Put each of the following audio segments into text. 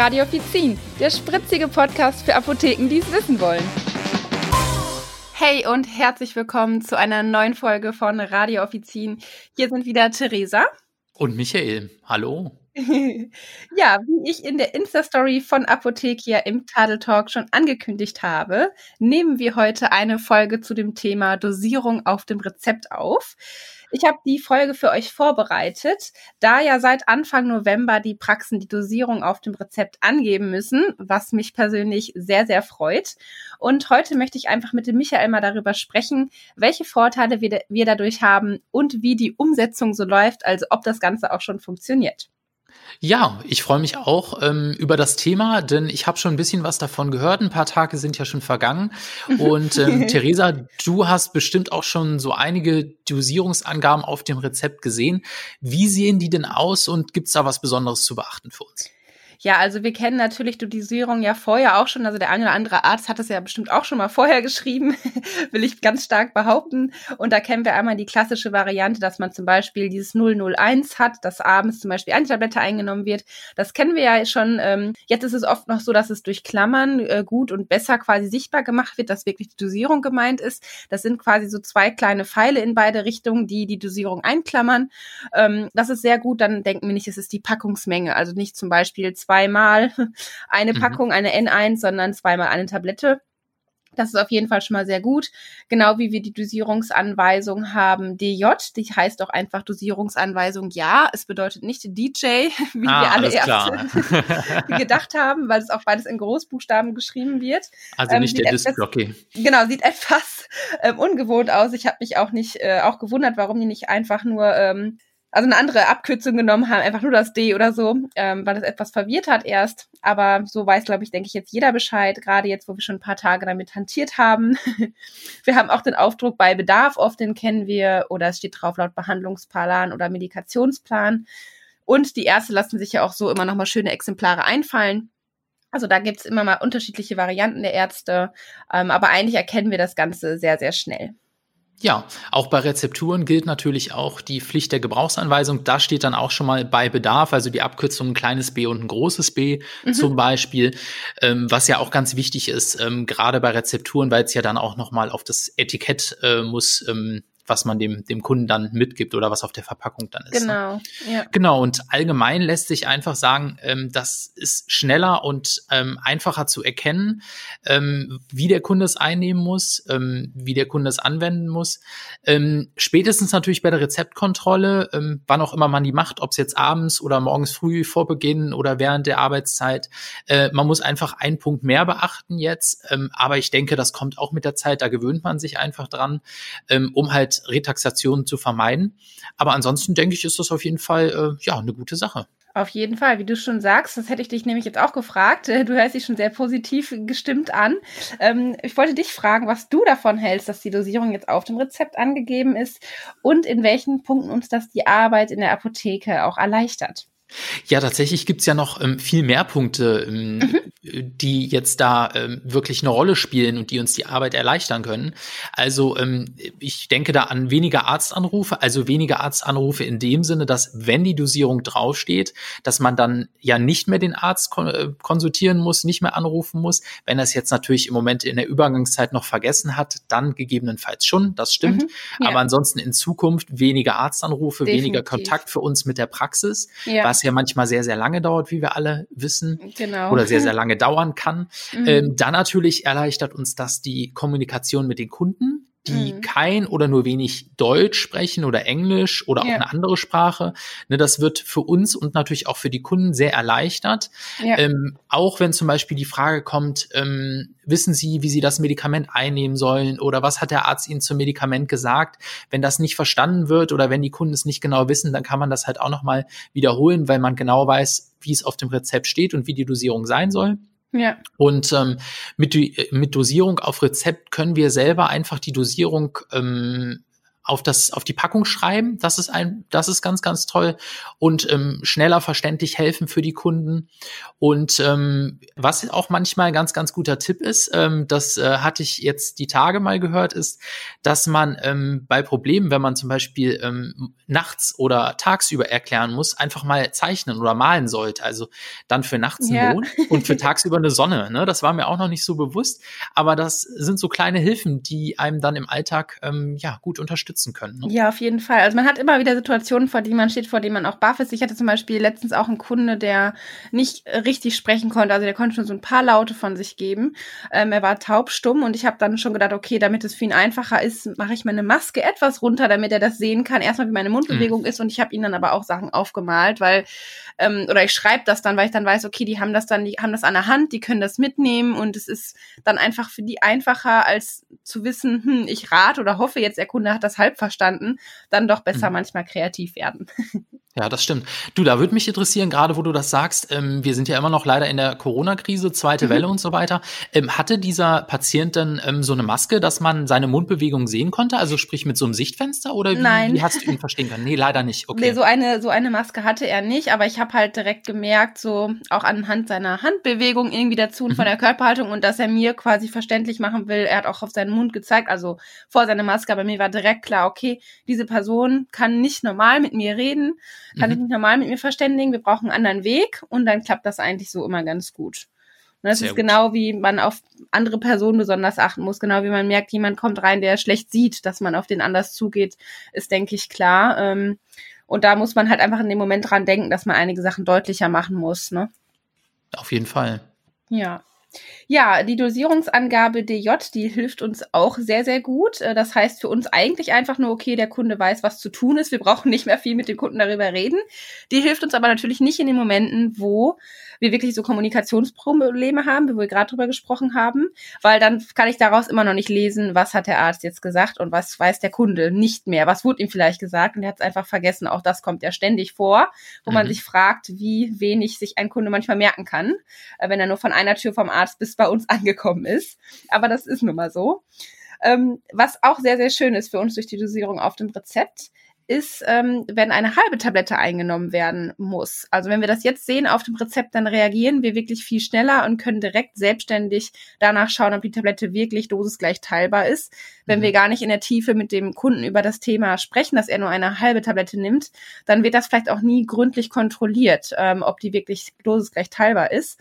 Radio Offizin, der spritzige Podcast für Apotheken, die es wissen wollen. Hey und herzlich willkommen zu einer neuen Folge von Radio Offizin. Hier sind wieder Theresa. Und Michael. Hallo. ja, wie ich in der Insta-Story von Apothekia im Tadel Talk schon angekündigt habe, nehmen wir heute eine Folge zu dem Thema Dosierung auf dem Rezept auf. Ich habe die Folge für euch vorbereitet, da ja seit Anfang November die Praxen die Dosierung auf dem Rezept angeben müssen, was mich persönlich sehr, sehr freut. Und heute möchte ich einfach mit dem Michael mal darüber sprechen, welche Vorteile wir, wir dadurch haben und wie die Umsetzung so läuft, also ob das Ganze auch schon funktioniert. Ja, ich freue mich auch ähm, über das Thema, denn ich habe schon ein bisschen was davon gehört. Ein paar Tage sind ja schon vergangen. Und ähm, Theresa, du hast bestimmt auch schon so einige Dosierungsangaben auf dem Rezept gesehen. Wie sehen die denn aus und gibt es da was Besonderes zu beachten für uns? Ja, also wir kennen natürlich die Dosierung ja vorher auch schon. Also der eine oder andere Arzt hat es ja bestimmt auch schon mal vorher geschrieben, will ich ganz stark behaupten. Und da kennen wir einmal die klassische Variante, dass man zum Beispiel dieses 001 hat, dass abends zum Beispiel eine Tablette eingenommen wird. Das kennen wir ja schon. Ähm, jetzt ist es oft noch so, dass es durch Klammern äh, gut und besser quasi sichtbar gemacht wird, dass wirklich die Dosierung gemeint ist. Das sind quasi so zwei kleine Pfeile in beide Richtungen, die die Dosierung einklammern. Ähm, das ist sehr gut. Dann denken wir nicht, es ist die Packungsmenge. Also nicht zum Beispiel zweimal eine mhm. Packung, eine N1, sondern zweimal eine Tablette. Das ist auf jeden Fall schon mal sehr gut. Genau wie wir die Dosierungsanweisung haben DJ, die heißt auch einfach Dosierungsanweisung ja. Es bedeutet nicht DJ, wie ah, wir alle erst gedacht haben, weil es auch beides in Großbuchstaben geschrieben wird. Also nicht ähm, der Disc-Jockey. Genau, sieht etwas ähm, ungewohnt aus. Ich habe mich auch nicht äh, auch gewundert, warum die nicht einfach nur ähm, also eine andere Abkürzung genommen haben, einfach nur das D oder so, ähm, weil das etwas verwirrt hat erst. Aber so weiß, glaube ich, denke ich jetzt jeder Bescheid, gerade jetzt, wo wir schon ein paar Tage damit hantiert haben. wir haben auch den Aufdruck bei Bedarf, oft den kennen wir, oder es steht drauf laut Behandlungsplan oder Medikationsplan. Und die Ärzte lassen sich ja auch so immer nochmal schöne Exemplare einfallen. Also da gibt's immer mal unterschiedliche Varianten der Ärzte, ähm, aber eigentlich erkennen wir das Ganze sehr, sehr schnell. Ja, auch bei Rezepturen gilt natürlich auch die Pflicht der Gebrauchsanweisung. Da steht dann auch schon mal bei Bedarf, also die Abkürzung ein kleines b und ein großes b mhm. zum Beispiel, ähm, was ja auch ganz wichtig ist, ähm, gerade bei Rezepturen, weil es ja dann auch noch mal auf das Etikett äh, muss ähm, was man dem, dem Kunden dann mitgibt oder was auf der Verpackung dann ist. Ne? Genau. Ne? Ja. Genau. Und allgemein lässt sich einfach sagen, ähm, das ist schneller und ähm, einfacher zu erkennen, ähm, wie der Kunde es einnehmen muss, ähm, wie der Kunde es anwenden muss. Ähm, spätestens natürlich bei der Rezeptkontrolle, ähm, wann auch immer man die macht, ob es jetzt abends oder morgens früh vor Beginn oder während der Arbeitszeit. Äh, man muss einfach einen Punkt mehr beachten jetzt. Ähm, aber ich denke, das kommt auch mit der Zeit, da gewöhnt man sich einfach dran, ähm, um halt Retaxation zu vermeiden. Aber ansonsten denke ich, ist das auf jeden Fall äh, ja eine gute Sache. Auf jeden Fall, wie du schon sagst, das hätte ich dich nämlich jetzt auch gefragt. Du hörst dich schon sehr positiv gestimmt an. Ähm, ich wollte dich fragen, was du davon hältst, dass die Dosierung jetzt auf dem Rezept angegeben ist und in welchen Punkten uns das die Arbeit in der Apotheke auch erleichtert. Ja, tatsächlich gibt's ja noch ähm, viel mehr Punkte, ähm, mhm. die jetzt da ähm, wirklich eine Rolle spielen und die uns die Arbeit erleichtern können. Also ähm, ich denke da an weniger Arztanrufe, also weniger Arztanrufe in dem Sinne, dass wenn die Dosierung draufsteht, dass man dann ja nicht mehr den Arzt kon äh, konsultieren muss, nicht mehr anrufen muss. Wenn er es jetzt natürlich im Moment in der Übergangszeit noch vergessen hat, dann gegebenenfalls schon, das stimmt. Mhm. Ja. Aber ansonsten in Zukunft weniger Arztanrufe, Definitiv. weniger Kontakt für uns mit der Praxis, ja. was ja manchmal sehr, sehr lange dauert, wie wir alle wissen. Genau. Oder sehr, sehr lange dauern kann. Mhm. Ähm, dann natürlich erleichtert uns das die Kommunikation mit den Kunden die mhm. kein oder nur wenig Deutsch sprechen oder Englisch oder ja. auch eine andere Sprache. Ne, das wird für uns und natürlich auch für die Kunden sehr erleichtert. Ja. Ähm, auch wenn zum Beispiel die Frage kommt, ähm, wissen Sie, wie Sie das Medikament einnehmen sollen oder was hat der Arzt Ihnen zum Medikament gesagt? Wenn das nicht verstanden wird oder wenn die Kunden es nicht genau wissen, dann kann man das halt auch nochmal wiederholen, weil man genau weiß, wie es auf dem Rezept steht und wie die Dosierung sein soll. Ja. Und ähm, mit, mit Dosierung auf Rezept können wir selber einfach die Dosierung ähm, auf das auf die Packung schreiben. Das ist ein, das ist ganz ganz toll und ähm, schneller verständlich helfen für die Kunden. Und ähm, was auch manchmal ein ganz ganz guter Tipp ist, ähm, das äh, hatte ich jetzt die Tage mal gehört, ist, dass man ähm, bei Problemen, wenn man zum Beispiel ähm, nachts oder tagsüber erklären muss, einfach mal zeichnen oder malen sollte. Also dann für nachts ein ja. Mond und für tagsüber eine Sonne. Ne? Das war mir auch noch nicht so bewusst, aber das sind so kleine Hilfen, die einem dann im Alltag ähm, ja gut unterstützen können. Ne? Ja, auf jeden Fall. Also man hat immer wieder Situationen, vor denen man steht, vor denen man auch baff ist. Ich hatte zum Beispiel letztens auch einen Kunde, der nicht richtig sprechen konnte. Also der konnte schon so ein paar Laute von sich geben. Ähm, er war taubstumm und ich habe dann schon gedacht, okay, damit es für ihn einfacher ist, mache ich meine Maske etwas runter, damit er das sehen kann. Erstmal, wie meine Mundbewegung mhm. ist und ich habe ihn dann aber auch Sachen aufgemalt, weil ähm, oder ich schreibe das dann, weil ich dann weiß, okay, die haben das dann, die haben das an der Hand, die können das mitnehmen und es ist dann einfach für die einfacher, als zu wissen, hm, ich rate oder hoffe jetzt, der Kunde hat das halb verstanden, dann doch besser mhm. manchmal kreativ werden. Ja, das stimmt. Du, da würde mich interessieren, gerade wo du das sagst, ähm, wir sind ja immer noch leider in der Corona-Krise, zweite mhm. Welle und so weiter. Ähm, hatte dieser Patient dann ähm, so eine Maske, dass man seine Mundbewegung sehen konnte? Also sprich mit so einem Sichtfenster oder wie, Nein. wie hast du ihn verstehen können? Nee, leider nicht. Okay. Nee, so eine, so eine Maske hatte er nicht, aber ich habe halt direkt gemerkt, so auch anhand seiner Handbewegung irgendwie dazu und mhm. von der Körperhaltung und dass er mir quasi verständlich machen will. Er hat auch auf seinen Mund gezeigt, also vor seiner Maske, aber mir war direkt klar, okay, diese Person kann nicht normal mit mir reden kann mhm. ich mich normal mit mir verständigen, wir brauchen einen anderen Weg und dann klappt das eigentlich so immer ganz gut. Und das Sehr ist gut. genau wie man auf andere Personen besonders achten muss, genau wie man merkt, jemand kommt rein, der schlecht sieht, dass man auf den anders zugeht, ist, denke ich, klar. Ähm, und da muss man halt einfach in dem Moment dran denken, dass man einige Sachen deutlicher machen muss. Ne? Auf jeden Fall. Ja. Ja, die Dosierungsangabe DJ, die hilft uns auch sehr, sehr gut. Äh, das heißt für uns eigentlich einfach nur, okay, der Kunde weiß, was zu tun ist. Wir brauchen nicht mehr viel mit dem Kunden darüber reden. Die hilft uns aber natürlich nicht in den Momenten, wo wir wirklich so Kommunikationsprobleme haben, wie wir gerade drüber gesprochen haben, weil dann kann ich daraus immer noch nicht lesen, was hat der Arzt jetzt gesagt und was weiß der Kunde nicht mehr. Was wurde ihm vielleicht gesagt und er hat es einfach vergessen. Auch das kommt ja ständig vor, wo mhm. man sich fragt, wie wenig sich ein Kunde manchmal merken kann, äh, wenn er nur von einer Tür vom Arzt bis bei uns angekommen ist. Aber das ist nun mal so. Ähm, was auch sehr, sehr schön ist für uns durch die Dosierung auf dem Rezept, ist, ähm, wenn eine halbe Tablette eingenommen werden muss. Also wenn wir das jetzt sehen auf dem Rezept, dann reagieren wir wirklich viel schneller und können direkt selbstständig danach schauen, ob die Tablette wirklich dosisgleich teilbar ist. Wenn mhm. wir gar nicht in der Tiefe mit dem Kunden über das Thema sprechen, dass er nur eine halbe Tablette nimmt, dann wird das vielleicht auch nie gründlich kontrolliert, ähm, ob die wirklich dosisgleich teilbar ist.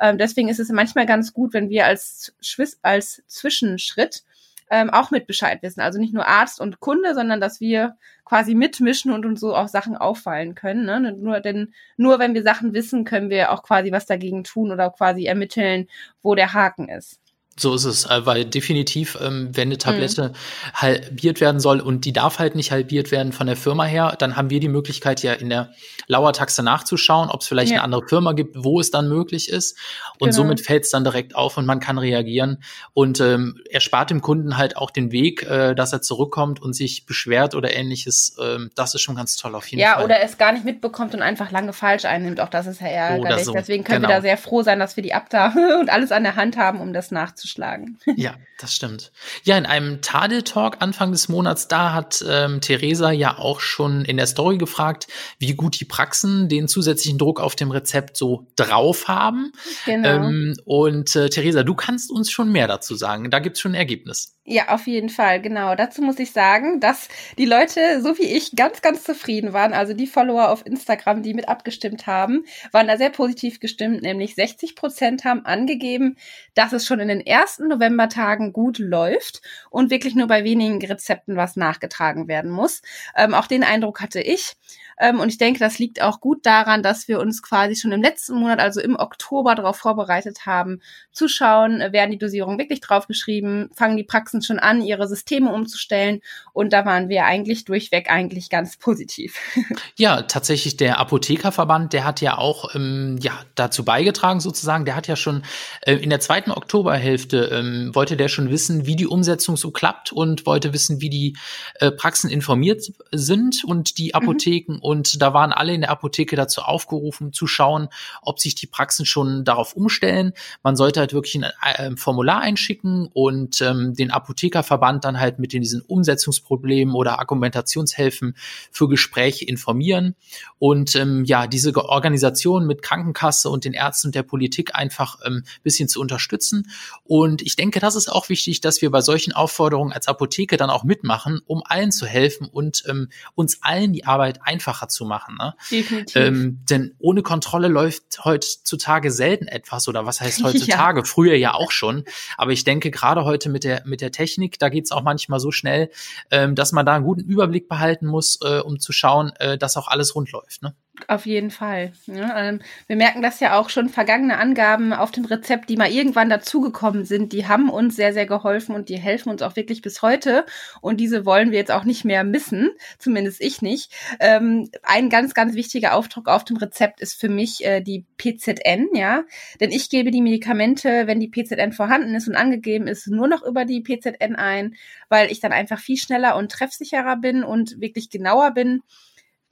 Ähm, deswegen ist es manchmal ganz gut, wenn wir als, als Zwischenschritt ähm, auch mit Bescheid wissen. Also nicht nur Arzt und Kunde, sondern dass wir quasi mitmischen und uns so auch Sachen auffallen können. Ne? Nur, denn nur wenn wir Sachen wissen, können wir auch quasi was dagegen tun oder quasi ermitteln, wo der Haken ist. So ist es, äh, weil definitiv, ähm, wenn eine Tablette mhm. halbiert werden soll und die darf halt nicht halbiert werden von der Firma her, dann haben wir die Möglichkeit ja in der Lauertaxe nachzuschauen, ob es vielleicht ja. eine andere Firma gibt, wo es dann möglich ist. Und genau. somit fällt es dann direkt auf und man kann reagieren. Und ähm, er spart dem Kunden halt auch den Weg, äh, dass er zurückkommt und sich beschwert oder ähnliches. Ähm, das ist schon ganz toll auf jeden ja, Fall. Ja, oder es gar nicht mitbekommt und einfach lange falsch einnimmt. Auch das ist ja ärgerlich. So. Deswegen können genau. wir da sehr froh sein, dass wir die Abda und alles an der Hand haben, um das nachzuschauen zuschlagen. ja, das stimmt. Ja, in einem Tadel-Talk Anfang des Monats, da hat ähm, Theresa ja auch schon in der Story gefragt, wie gut die Praxen den zusätzlichen Druck auf dem Rezept so drauf haben. Genau. Ähm, und äh, Theresa, du kannst uns schon mehr dazu sagen. Da gibt es schon ein Ergebnis. Ja, auf jeden Fall, genau. Dazu muss ich sagen, dass die Leute, so wie ich, ganz, ganz zufrieden waren. Also die Follower auf Instagram, die mit abgestimmt haben, waren da sehr positiv gestimmt. Nämlich 60 Prozent haben angegeben, dass es schon in den ersten Novembertagen gut läuft und wirklich nur bei wenigen Rezepten was nachgetragen werden muss. Ähm, auch den Eindruck hatte ich. Ähm, und ich denke, das liegt auch gut daran, dass wir uns quasi schon im letzten Monat, also im Oktober, darauf vorbereitet haben, zu schauen, äh, werden die Dosierungen wirklich draufgeschrieben, fangen die Praxen schon an, ihre Systeme umzustellen. Und da waren wir eigentlich durchweg eigentlich ganz positiv. Ja, tatsächlich der Apothekerverband, der hat ja auch ähm, ja, dazu beigetragen sozusagen. Der hat ja schon äh, in der zweiten Oktoberhälfte ähm, wollte der schon wissen, wie die Umsetzung so klappt und wollte wissen, wie die äh, Praxen informiert sind und die mhm. Apotheken. Mhm und da waren alle in der Apotheke dazu aufgerufen, zu schauen, ob sich die Praxen schon darauf umstellen. Man sollte halt wirklich ein äh, Formular einschicken und ähm, den Apothekerverband dann halt mit diesen Umsetzungsproblemen oder Argumentationshilfen für Gespräche informieren und ähm, ja, diese Organisation mit Krankenkasse und den Ärzten und der Politik einfach ähm, bisschen zu unterstützen. Und ich denke, das ist auch wichtig, dass wir bei solchen Aufforderungen als Apotheke dann auch mitmachen, um allen zu helfen und ähm, uns allen die Arbeit einfacher zu machen. Ne? Definitiv. Ähm, denn ohne Kontrolle läuft heutzutage selten etwas oder was heißt heutzutage? Ja. Früher ja auch schon. Aber ich denke, gerade heute mit der, mit der Technik, da geht's auch manchmal so schnell, ähm, dass man da einen guten Überblick behalten muss, äh, um zu schauen, äh, dass auch alles rund läuft. Ne? Auf jeden Fall. Ja, ähm, wir merken das ja auch schon, vergangene Angaben auf dem Rezept, die mal irgendwann dazugekommen sind, die haben uns sehr, sehr geholfen und die helfen uns auch wirklich bis heute. Und diese wollen wir jetzt auch nicht mehr missen, zumindest ich nicht. Ähm, ein ganz, ganz wichtiger Aufdruck auf dem Rezept ist für mich äh, die PZN, ja. Denn ich gebe die Medikamente, wenn die PZN vorhanden ist und angegeben ist, nur noch über die PZN ein, weil ich dann einfach viel schneller und treffsicherer bin und wirklich genauer bin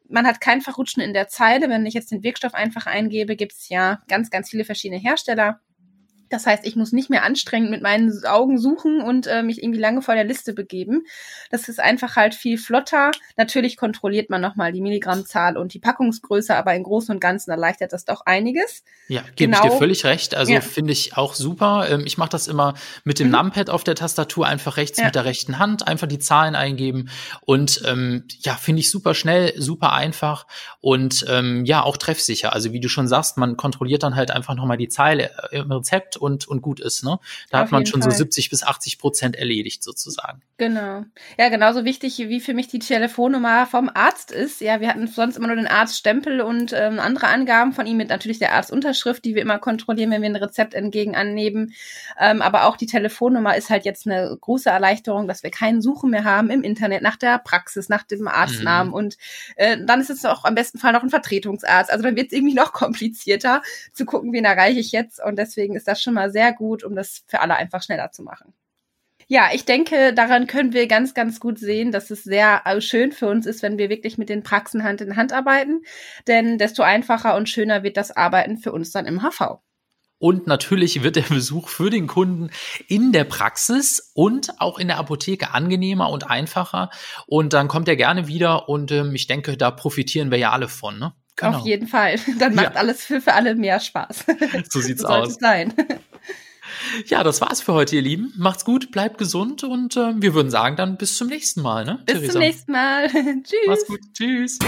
man hat kein Verrutschen in der Zeile. Wenn ich jetzt den Wirkstoff einfach eingebe, gibt es ja ganz, ganz viele verschiedene Hersteller. Das heißt, ich muss nicht mehr anstrengend mit meinen Augen suchen und äh, mich irgendwie lange vor der Liste begeben. Das ist einfach halt viel flotter. Natürlich kontrolliert man nochmal die Milligrammzahl und die Packungsgröße, aber im Großen und Ganzen erleichtert das doch einiges. Ja, gebe genau. ich dir genau. völlig recht. Also ja. finde ich auch super. Ähm, ich mache das immer mit dem mhm. Numpad auf der Tastatur, einfach rechts ja. mit der rechten Hand, einfach die Zahlen eingeben. Und ähm, ja, finde ich super schnell, super einfach und ähm, ja, auch treffsicher. Also wie du schon sagst, man kontrolliert dann halt einfach nochmal die Zeile im Rezept und, und gut ist. Ne? Da Auf hat man schon Fall. so 70 bis 80 Prozent erledigt sozusagen. Genau. Ja, genauso wichtig wie für mich die Telefonnummer vom Arzt ist. Ja, wir hatten sonst immer nur den Arztstempel und ähm, andere Angaben von ihm mit natürlich der Arztunterschrift, die wir immer kontrollieren, wenn wir ein Rezept entgegen annehmen. Ähm, aber auch die Telefonnummer ist halt jetzt eine große Erleichterung, dass wir keinen Suchen mehr haben im Internet nach der Praxis, nach dem Arztnamen. Mhm. Und äh, dann ist es auch am besten Fall noch ein Vertretungsarzt. Also dann wird es irgendwie noch komplizierter zu gucken, wen erreiche ich jetzt. Und deswegen ist das schon mal sehr gut, um das für alle einfach schneller zu machen. Ja, ich denke, daran können wir ganz, ganz gut sehen, dass es sehr äh, schön für uns ist, wenn wir wirklich mit den Praxen Hand in Hand arbeiten. Denn desto einfacher und schöner wird das Arbeiten für uns dann im HV. Und natürlich wird der Besuch für den Kunden in der Praxis und auch in der Apotheke angenehmer und einfacher. Und dann kommt er gerne wieder und ähm, ich denke, da profitieren wir ja alle von. Ne? Genau. Auf jeden Fall. Dann macht ja. alles für, für alle mehr Spaß. So sieht's so aus. sein. Ja, das war's für heute, ihr Lieben. Macht's gut, bleibt gesund und äh, wir würden sagen dann bis zum nächsten Mal, ne? Bis Theresa. zum nächsten Mal. Tschüss. Mach's gut. Tschüss.